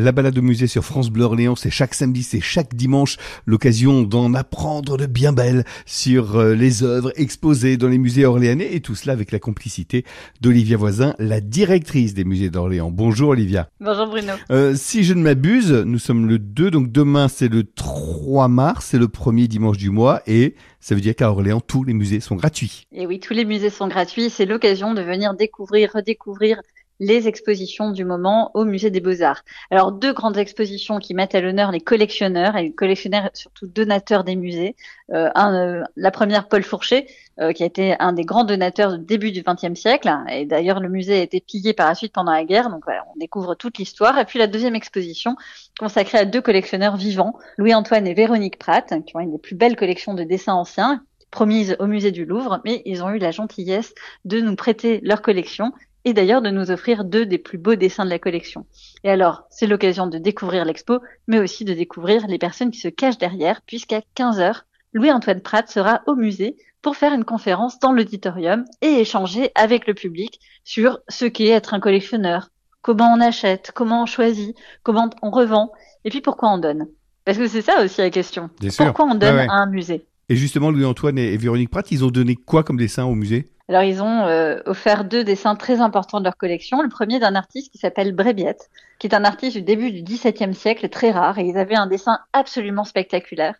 La balade au musée sur France Bleu Orléans, c'est chaque samedi, c'est chaque dimanche, l'occasion d'en apprendre de bien belles sur euh, les œuvres exposées dans les musées orléanais et tout cela avec la complicité d'Olivia Voisin, la directrice des musées d'Orléans. Bonjour Olivia. Bonjour Bruno. Euh, si je ne m'abuse, nous sommes le 2, donc demain c'est le 3 mars, c'est le premier dimanche du mois et ça veut dire qu'à Orléans, tous les musées sont gratuits. Et oui, tous les musées sont gratuits. C'est l'occasion de venir découvrir, redécouvrir les expositions du moment au musée des Beaux-Arts. Alors deux grandes expositions qui mettent à l'honneur les collectionneurs et les collectionneurs surtout donateurs des musées. Euh, un, euh, la première Paul Fourchet euh, qui a été un des grands donateurs du début du XXe siècle. Et d'ailleurs le musée a été pillé par la suite pendant la guerre. Donc voilà, on découvre toute l'histoire. Et puis la deuxième exposition consacrée à deux collectionneurs vivants Louis-Antoine et Véronique Pratt qui ont une des plus belles collections de dessins anciens promises au musée du Louvre, mais ils ont eu la gentillesse de nous prêter leur collection et d'ailleurs de nous offrir deux des plus beaux dessins de la collection. Et alors, c'est l'occasion de découvrir l'expo, mais aussi de découvrir les personnes qui se cachent derrière, puisqu'à 15h, Louis-Antoine Pratt sera au musée pour faire une conférence dans l'auditorium et échanger avec le public sur ce qu'est être un collectionneur, comment on achète, comment on choisit, comment on revend, et puis pourquoi on donne. Parce que c'est ça aussi la question. pourquoi on donne à un musée? Et justement, Louis-Antoine et Véronique Pratt, ils ont donné quoi comme dessin au musée? Alors ils ont euh, offert deux dessins très importants de leur collection. Le premier d'un artiste qui s'appelle Brébiette, qui est un artiste du début du XVIIe siècle, très rare, et ils avaient un dessin absolument spectaculaire.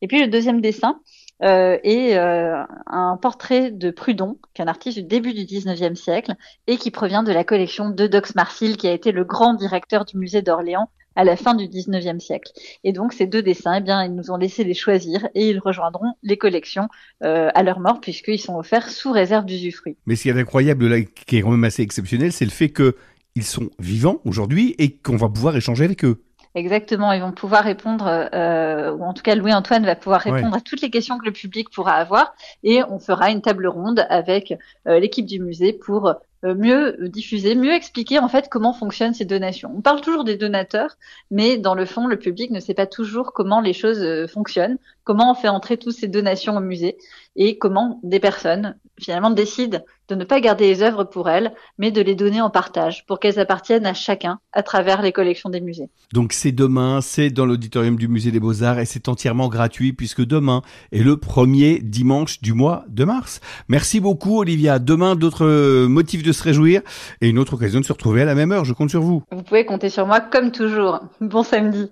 Et puis le deuxième dessin euh, est euh, un portrait de Prudhon, qui est un artiste du début du XIXe siècle, et qui provient de la collection de Dox Marsil, qui a été le grand directeur du musée d'Orléans à la fin du 19e siècle. Et donc ces deux dessins, eh bien, ils nous ont laissé les choisir et ils rejoindront les collections euh, à leur mort puisqu'ils sont offerts sous réserve d'usufruit. Mais ce qui est incroyable là, qui est quand même assez exceptionnel, c'est le fait qu'ils sont vivants aujourd'hui et qu'on va pouvoir échanger avec eux. Exactement, ils vont pouvoir répondre, euh, ou en tout cas Louis-Antoine va pouvoir répondre à toutes les questions que le public pourra avoir, et on fera une table ronde avec euh, l'équipe du musée pour euh, mieux diffuser, mieux expliquer en fait comment fonctionnent ces donations. On parle toujours des donateurs, mais dans le fond, le public ne sait pas toujours comment les choses euh, fonctionnent, comment on fait entrer toutes ces donations au musée et comment des personnes finalement décident de ne pas garder les œuvres pour elles, mais de les donner en partage pour qu'elles appartiennent à chacun à travers les collections des musées. Donc c'est demain, c'est dans l'auditorium du musée des Beaux-Arts et c'est entièrement gratuit puisque demain est le premier dimanche du mois de mars. Merci beaucoup Olivia. Demain d'autres motifs de se réjouir et une autre occasion de se retrouver à la même heure. Je compte sur vous. Vous pouvez compter sur moi comme toujours. Bon samedi.